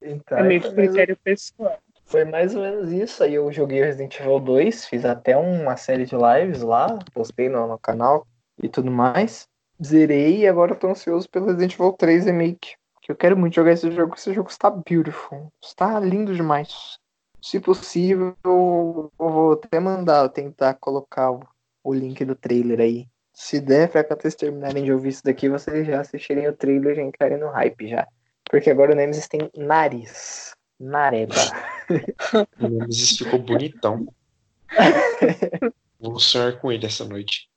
Então, é meio foi que critério pessoal. Foi mais ou menos isso. Aí eu joguei Resident Evil 2, fiz até uma série de lives lá, postei no, no canal e tudo mais. Zerei e agora eu tô ansioso pelo Resident Evil 3 Remake. Que eu quero muito jogar esse jogo, esse jogo está beautiful. Está lindo demais. Se possível, eu eu vou até mandar, tentar colocar o, o link do trailer aí. Se der pra quando vocês terminarem de ouvir isso daqui, vocês já assistirem o trailer e já entrarem no hype já. Porque agora o Nemesis tem nariz. Nareba. [laughs] O Nemesis ficou bonitão. [laughs] Vou sonhar com ele essa noite.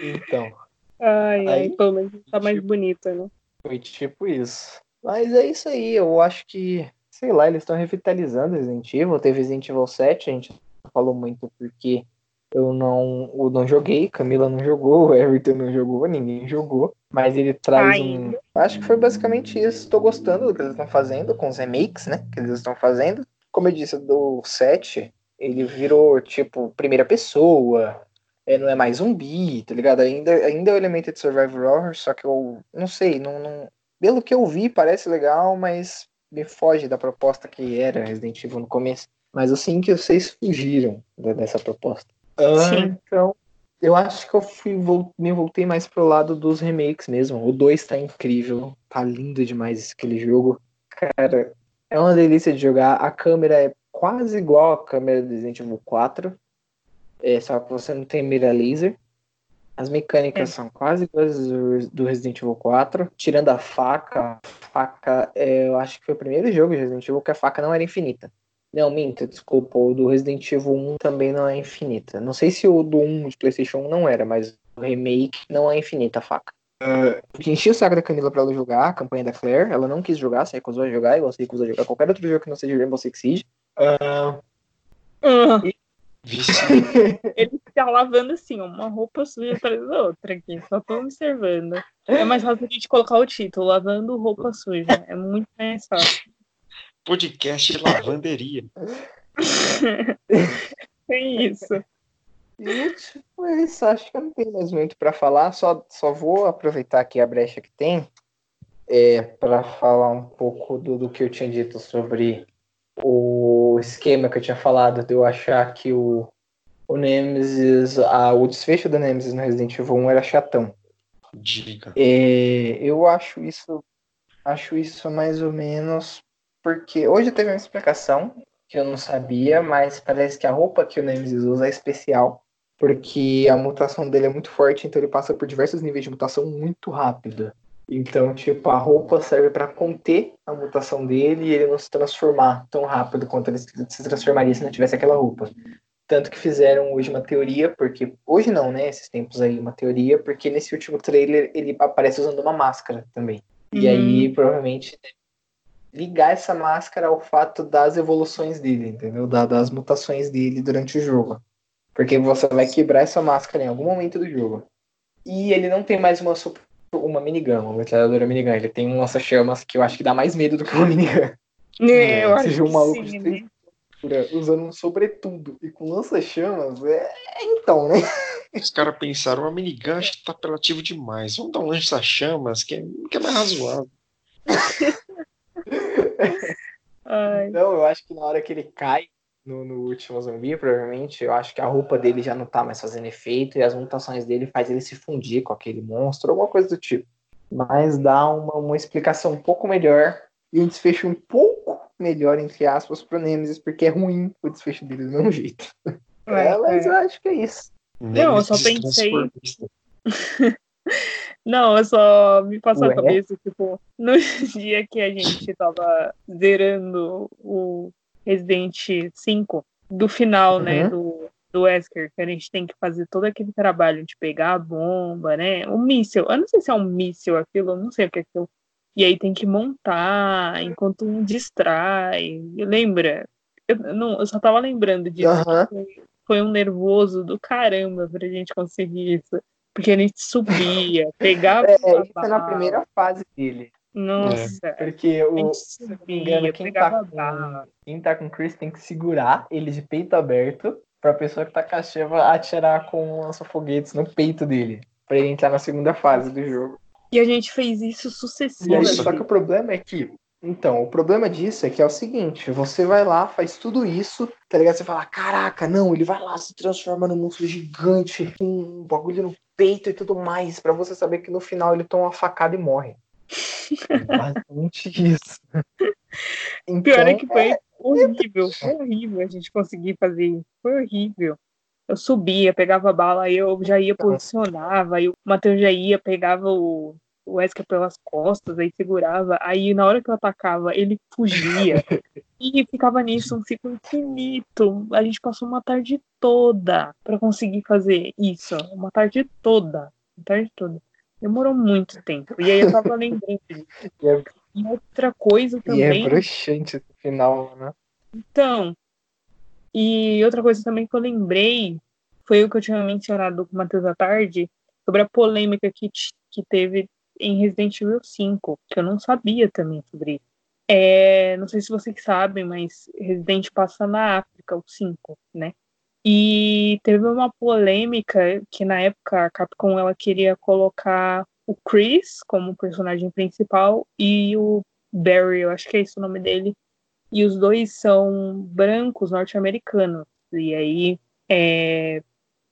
Então, Ai, ai, Aí, pelo menos tá mais tipo- bonita, né? foi tipo isso. Mas é isso aí, eu acho que, sei lá, eles estão revitalizando Resident Evil. Teve Resident Evil 7, a gente não falou muito porque eu não, eu não joguei, Camila não jogou, o [laughs] Everton não jogou, ninguém jogou. Mas ele traz um. Ainda. Acho que foi basicamente isso. Estou gostando do que eles estão fazendo com os remakes, né? Que eles estão fazendo. Como eu disse, do 7, ele virou tipo primeira pessoa. é, não é mais zumbi, tá ligado? Ainda, ainda é o elemento de survival horror, só que eu não sei, não, não- pelo que eu vi parece legal, mas me foge da proposta que era Resident Evil no começo. Mas eu sei que vocês fugiram dessa proposta. Ah. Então, eu acho que eu fui, me voltei mais pro lado dos remakes mesmo. O 2 tá incrível, tá lindo demais aquele jogo. Cara, é uma delícia de jogar. A câmera é quase igual à câmera do Resident Evil 4. É, só que você não tem mira laser. As mecânicas É. são quase iguais do, do Resident Evil 4. Tirando a faca. A faca, é, eu acho que foi o primeiro jogo de Resident Evil que a faca não era infinita. Não, minta, desculpa. O do Resident Evil 1 também não é infinita. Não sei se o do 1 de PlayStation 1 não era, mas o remake não é infinita a faca. Porque enchi o saco da Camila pra ela jogar a campanha da Claire. Ela não quis jogar, se recusou a jogar, igual se recusou a jogar qualquer outro jogo que não seja Rainbow Six Siege. Ah, Ah, Vice. [laughs] ele tá lavando assim, uma roupa suja atrás da outra aqui. Só tô observando. É mais fácil a gente colocar o título, lavando roupa suja. É muito mais fácil. Podcast Lavanderia. [laughs] É isso. E, tipo, é isso. Acho que eu não tenho mais muito pra falar. Só, só vou aproveitar aqui a brecha que tem é, para falar um pouco do, do que eu tinha dito sobre o esquema que eu tinha falado de eu achar que o, o Nemesis, a, o desfecho do Nemesis no Resident Evil 1 era chatão. Diga. É, eu acho isso, acho isso mais ou menos porque hoje teve uma explicação que eu não sabia, mas parece que a roupa que o Nemesis usa é especial, porque a mutação dele é muito forte, então ele passa por diversos níveis de mutação muito rápido. Então, tipo, a roupa serve para conter a mutação dele e ele não se transformar tão rápido quanto ele se transformaria se não tivesse aquela roupa. Tanto que fizeram hoje uma teoria, porque. Hoje não, né? Esses tempos aí, uma teoria, porque nesse último trailer ele aparece usando uma máscara também. E Uhum. aí, provavelmente, ligar essa máscara ao fato das evoluções dele, entendeu? Da- das mutações dele durante o jogo. Porque você vai quebrar essa máscara em algum momento do jogo. E ele não tem mais uma super, uma minigun, uma metralhadora minigun. Ele tem um lança-chamas que eu acho que dá mais medo do que uma minigun. É, eu acho Seja um que maluco sim, de né? três altura, usando um sobretudo e com lança-chamas, é então, né? Os caras pensaram, a minigun acho que tá apelativo demais. Vamos dar um lança-chamas, que é, que é mais razoável. [laughs] Ai, Então, eu acho que na hora que ele cai no, no último zumbi, provavelmente, eu acho que a roupa dele já não tá mais fazendo efeito e as mutações dele faz ele se fundir com aquele monstro, alguma coisa do tipo. Mas dá uma, uma explicação um pouco melhor e um desfecho um pouco melhor, entre aspas, pro Nemesis, porque é ruim o desfecho dele do mesmo jeito. É, mas é. eu acho que é isso. Não, eu só pensei-. [laughs] Não, eu só me passou Ué? a cabeça, tipo, no [laughs] dia que a gente tava zerando o Resident 5, do final, né, Uhum. do, do Wesker, que a gente tem que fazer todo aquele trabalho de pegar a bomba, né, um míssil, eu não sei se é um míssil aquilo, eu não sei o que é aquilo, e aí tem que montar enquanto um distrai, lembra? Eu, não, eu só tava lembrando disso, foi, foi um nervoso do caramba pra gente conseguir isso. Porque a gente subia, [laughs] pegava. É, isso é na primeira fase dele. Nossa, Porque a o, se não me engano, quem pegava tá, com, quem tá com Chris tem que segurar ele de peito aberto pra pessoa que tá com a Sheva atirar com lança-foguetes no peito dele. Pra ele entrar na segunda fase do jogo. E a gente fez isso sucessivamente. só que o problema é que. Então, o problema disso é que é o seguinte: você vai lá, faz tudo isso, tá ligado? Você fala, caraca, não, ele vai lá, se transforma num monstro gigante, com um bagulho no peito e tudo mais, pra você saber que no final ele toma uma facada e morre. É basicamente [laughs] isso. Então, [laughs] Pior é que foi horrível, foi horrível a gente conseguir fazer isso. Foi horrível. Eu subia, pegava a bala, aí eu já ia, posicionava, aí o Matheus já ia, pegava o, o Wesker pelas costas, aí segurava, aí na hora que eu atacava, ele fugia. [laughs] e ficava nisso um ciclo infinito. A gente passou uma tarde toda pra conseguir fazer isso. Uma tarde toda. Uma tarde toda. Demorou muito tempo. E aí eu tava lembrando disso. [laughs] E é, E outra coisa e é também. bruxante esse final, né? Então, e outra coisa também que eu lembrei foi o que eu tinha mencionado com o Matheus à tarde sobre a polêmica que, que teve em Resident Evil 5, que eu não sabia também sobre isso. É, não sei se vocês sabem, mas Resident passa na África, o 5, né? E teve uma polêmica que na época a Capcom ela queria colocar o Chris como personagem principal e o Barry, eu acho que é esse o nome dele, e os dois são brancos norte-americanos. E aí é,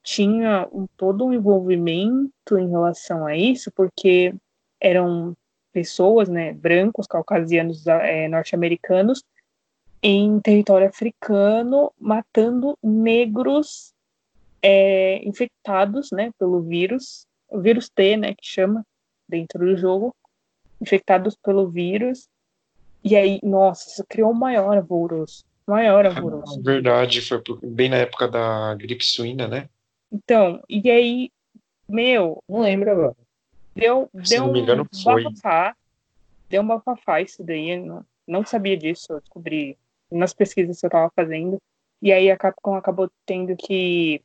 tinha um, todo um envolvimento em relação a isso, porque eram pessoas, né, brancos, caucasianos, é, norte-americanos, em território africano, matando negros é, infectados, né, pelo vírus, o vírus T, né, que chama dentro do jogo, infectados pelo vírus. E aí, nossa, isso criou um maior alvoroço, maior alvoroço. Verdade, foi bem na época da gripe suína, né? Então, e aí, meu, Não lembro agora. Deu, Se deu não me engano, um foi. bafafá, deu um bafafá isso daí, não, não sabia disso, eu descobri nas pesquisas que eu tava fazendo, e aí a Capcom acabou tendo que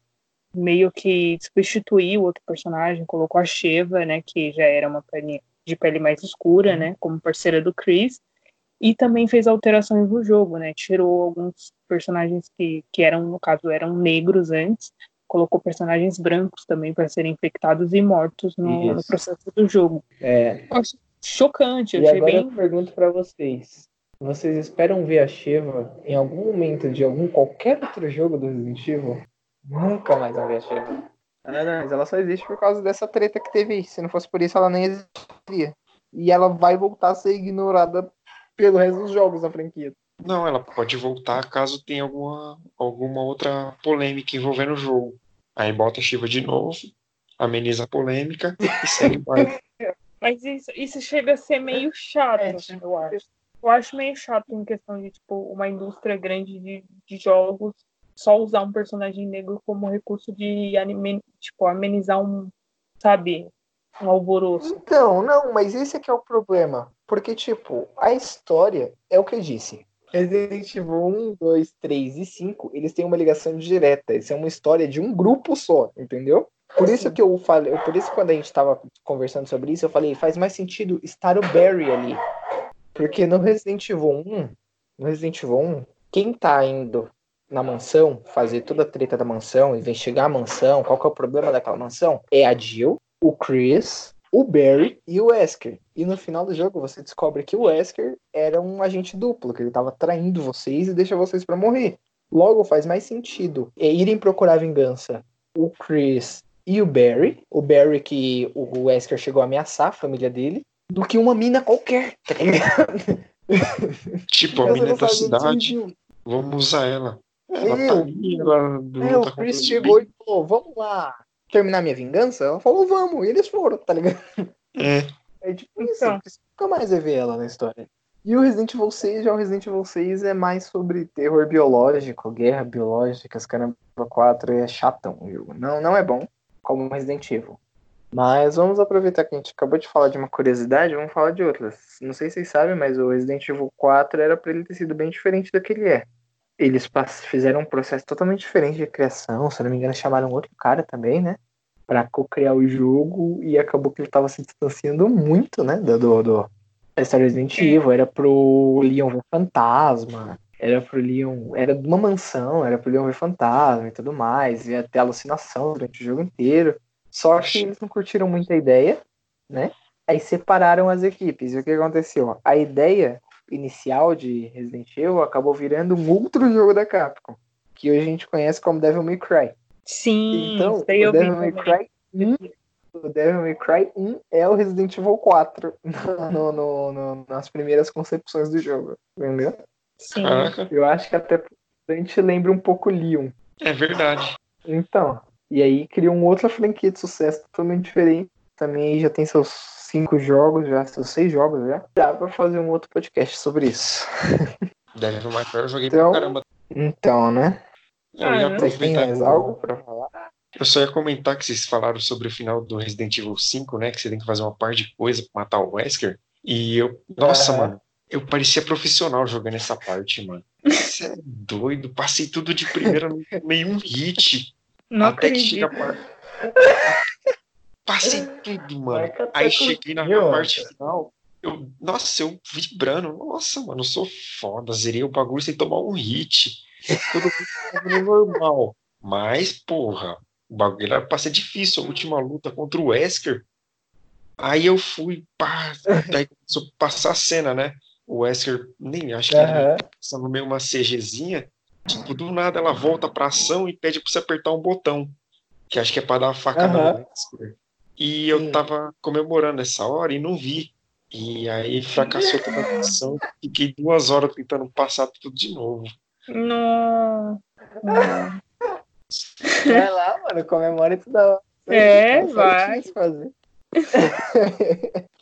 meio que substituir o outro personagem, colocou a Sheva, né, que já era uma pele de pele mais escura, né, como parceira do Chris, e também fez alterações no jogo, né, tirou alguns personagens que, que eram, no caso, eram negros antes, colocou personagens brancos também para serem infectados e mortos no, no processo do jogo. É, Eu achei chocante, eu E achei agora bem. eu pergunto pra vocês: vocês esperam ver a Sheva em algum momento de algum qualquer outro jogo do Resident Evil? Nunca mais vão ver a Sheva. Ah, não, mas ela só existe por causa dessa treta que teve aí. Se não fosse por isso, ela nem existiria. E ela vai voltar a ser ignorada pelo resto dos jogos da franquia. Não, ela pode voltar caso tenha alguma, alguma outra polêmica envolvendo o jogo. Aí bota a Shiva de novo, ameniza a polêmica e segue o baile. [laughs] Mas isso, isso chega a ser meio chato, É, tipo, eu acho. Eu acho meio chato em questão de, tipo, uma indústria grande de, de jogos só usar um personagem negro como recurso de anime, tipo, amenizar um, sabe, um alvoroço. Então, não, mas esse aqui é o problema. Porque, tipo, a história é o que eu disse. Resident Evil 1, 2, 3 e 5, eles têm uma ligação direta. Isso é uma história de um grupo só, entendeu? Por isso que eu falei, por isso que quando a gente tava conversando sobre isso, eu falei, faz mais sentido estar o Barry ali. Porque no Resident Evil 1, no Resident Evil 1, quem tá indo na mansão, fazer toda a treta da mansão, investigar a mansão, qual que é o problema daquela mansão, é a Jill, o Chris, o Barry e o Wesker. E no final do jogo você descobre que o Wesker era um agente duplo, que ele estava traindo vocês e deixa vocês para morrer. Logo faz mais sentido é irem procurar vingança o Chris e o Barry, o Barry que o Wesker chegou a ameaçar a família dele, do que uma mina qualquer, tá ligado? [laughs] Tipo, a mina da cidade. Vamos usar ela. Ela É, tá o- ali, ela É, o luta Chris chegou e falou, vamos lá terminar minha vingança? Ela falou, vamos, e eles foram, tá ligado? É, É tipo isso, Então. você nunca mais vai ver ela na história. E o Resident Evil 6, já o Resident Evil 6 é mais sobre terror biológico, guerra biológica, as caramba 4 é chatão o jogo. Não, não é bom, como o Resident Evil. Mas vamos aproveitar que a gente acabou de falar de uma curiosidade, vamos falar de outras. Não sei se vocês sabem, mas o Resident Evil 4 era pra ele ter sido bem diferente do que ele é. Eles fizeram um processo totalmente diferente de criação, se não me engano, chamaram outro cara também, né? Pra co-criar o jogo e acabou que ele tava se distanciando muito, né? Do, do, do- da história Resident Evil. Era pro Leon ver fantasma, era pro Leon. Era de uma mansão, era pro Leon ver fantasma e tudo mais. Ia ter alucinação durante o jogo inteiro. Só que eles não curtiram muito a ideia, né? Aí separaram as equipes. E o que aconteceu? A ideia inicial de Resident Evil acabou virando um outro jogo da Capcom, que hoje a gente conhece como Devil May Cry. Sim, Então, o vi Devil May. Cry 1, o Devil May Cry 1 é o Resident Evil 4 [laughs] no, no- no- nas primeiras concepções do jogo, entendeu? Sim. caraca, Eu acho que até a gente lembra um pouco Leon. é verdade. Então, e aí criou uma outra franquia de sucesso totalmente diferente. Também já tem seus cinco jogos, já seus seis jogos já. Dá pra fazer um outro podcast sobre isso. Devil May Cry eu joguei Então- pra caramba. Então, né? Eu Ah, ia eu- têm aproveitar. mais algo pra falar? Eu só ia comentar que vocês falaram sobre o final do Resident Evil 5, né? Que você tem que fazer uma par de coisa pra matar o Wesker. E eu. Nossa, Aham. mano. Eu parecia profissional jogando essa parte, mano. Você é doido. Passei tudo de primeira [laughs] meio um hit. Não até que chega acredito. a parte. [laughs] Passei tudo, mano. Aí cheguei na parte final. Eu, nossa, eu vibrando. Nossa, mano, eu sou foda. Zerei o bagulho sem tomar um hit. Tudo no normal. Mas, porra, o bagulho era pra ser difícil. A última luta contra o Wesker. Aí eu fui, pá. Daí começou a passar a cena, né? O Wesker, nem acho que ele Aham. passava meio uma CGzinha. Tipo, do nada ela volta pra ação e pede pra você apertar um botão. Que acho que é pra dar uma facada Aham. no Wesker. E eu tava comemorando essa hora e não vi. E aí fracassou toda a missão. Fiquei duas horas tentando passar tudo de novo. Não. Não. [laughs] Vai lá, mano, comemora tudo da hora. É, vai. fazer.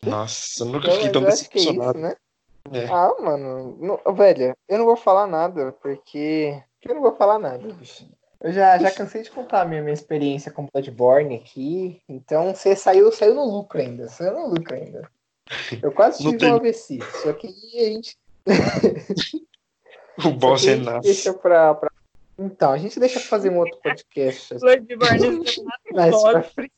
Nossa, eu nunca fiquei tão que é isso, decepcionado. né? É. Ah, mano, não- velho, eu não vou falar nada, porque eu não vou falar nada, bicho. Eu já, já cansei de contar a minha, minha experiência com Bloodborne aqui, então você saiu, saiu no lucro ainda, saiu no lucro ainda. Eu quase Não tive tem- um AVC, só [laughs] que a gente, O boss renasce. deixa pra, pra- Então, a gente deixa pra fazer um outro podcast Bloodborne, mata o mais pra frente.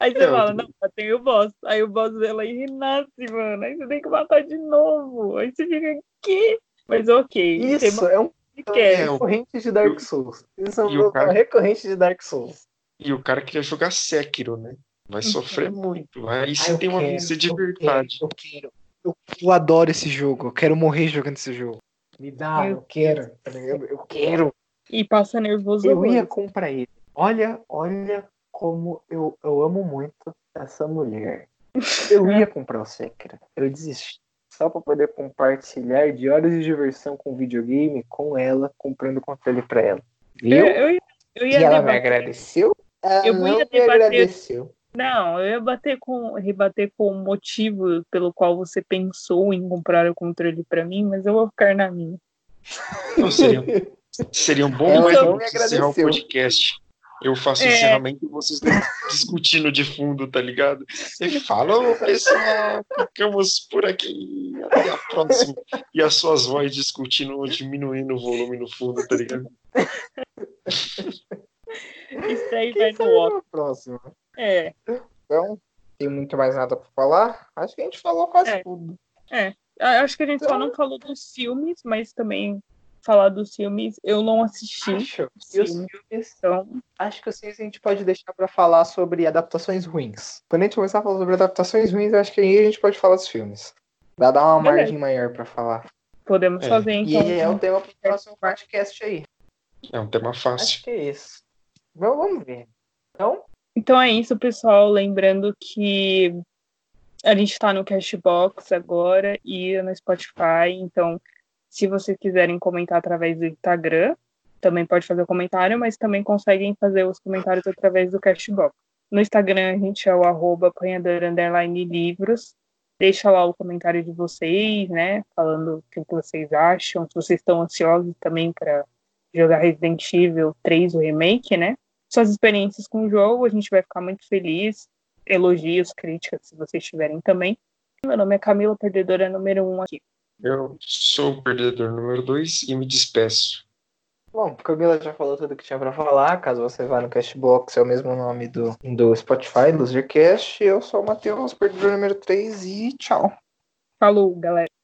Aí você É, eu fala, não, tem o boss. Aí o boss dela aí renasce, mano. Aí você tem que matar de novo. Aí você fica, que? Mas ok. tem Isso, é um. É, o- recorrente de Dark Souls. Isso é E o um cara- recorrente de Dark Souls. E o cara queria jogar Sekiro, né? Vai Então. sofrer muito. Aí Ah, sim eu tem uma vista de eu verdade. quero, Eu quero. Eu, eu adoro esse jogo. Eu quero morrer jogando esse jogo. Me dá, Meu eu quero. tá? Eu quero. E passa nervoso. Eu ia comprar ele. Olha, olha como eu, eu amo muito essa mulher. [laughs] Eu ia comprar o Sekiro. Eu desisti. Só pra poder compartilhar de horas de diversão com videogame com ela, comprando o controle pra ela. Eu, Viu? eu, ia- eu E ela me agradeceu? Ela Eu não ia me debater- agradeceu. Não, eu ia bater com, rebater com o motivo pelo qual você pensou em comprar o controle pra mim, mas eu vou ficar na minha. Não, seria, [laughs] seria um bom não pra me você encerrar o agradeceu. podcast. Eu faço o É. encerramento e vocês [laughs] discutindo de fundo, tá ligado? Ele fala, ô pessoal, ficamos por aqui, até a próxima. E as suas vozes discutindo, diminuindo o volume no fundo, tá ligado? [laughs] Isso Quem vai no na próxima. É, Então, tem muito mais nada pra falar? Acho que a gente falou quase É. tudo. a- acho que a gente só Então- não falou dos filmes, mas também falar dos filmes eu não assisti. Acho. E os filmes, Então, acho que filmes a gente pode deixar pra falar sobre adaptações ruins. Quando a gente começar a falar sobre adaptações ruins, eu acho que aí a gente pode falar dos filmes. Vai dar uma Beleza. margem maior pra falar. podemos É. fazer E então. é o tema pro próximo podcast aí. É um tema fácil. Acho que é isso. Vamos vamos ver. Então, Então é isso, pessoal. Lembrando que a gente está no Cashbox agora e no Spotify. Então, se vocês quiserem comentar através do Instagram, também pode fazer o comentário, mas também conseguem fazer os comentários através do Cashbox. No Instagram a gente é o arroba livros. Deixa lá o comentário de vocês, né? Falando o que vocês acham, se vocês estão ansiosos também para jogar Resident Evil 3, o remake, né? suas experiências com o jogo, a gente vai ficar muito feliz. Elogios, críticas, se vocês tiverem também. Meu nome é Camila, perdedora número 1 um aqui. Eu sou o perdedor número 2 e me despeço. Bom, Camila já falou tudo que tinha pra falar. Caso você vá no Cashbox, é o mesmo nome do, do Spotify, Losercast. Eu sou o Matheus, perdedor número 3 e tchau. Falou, galera.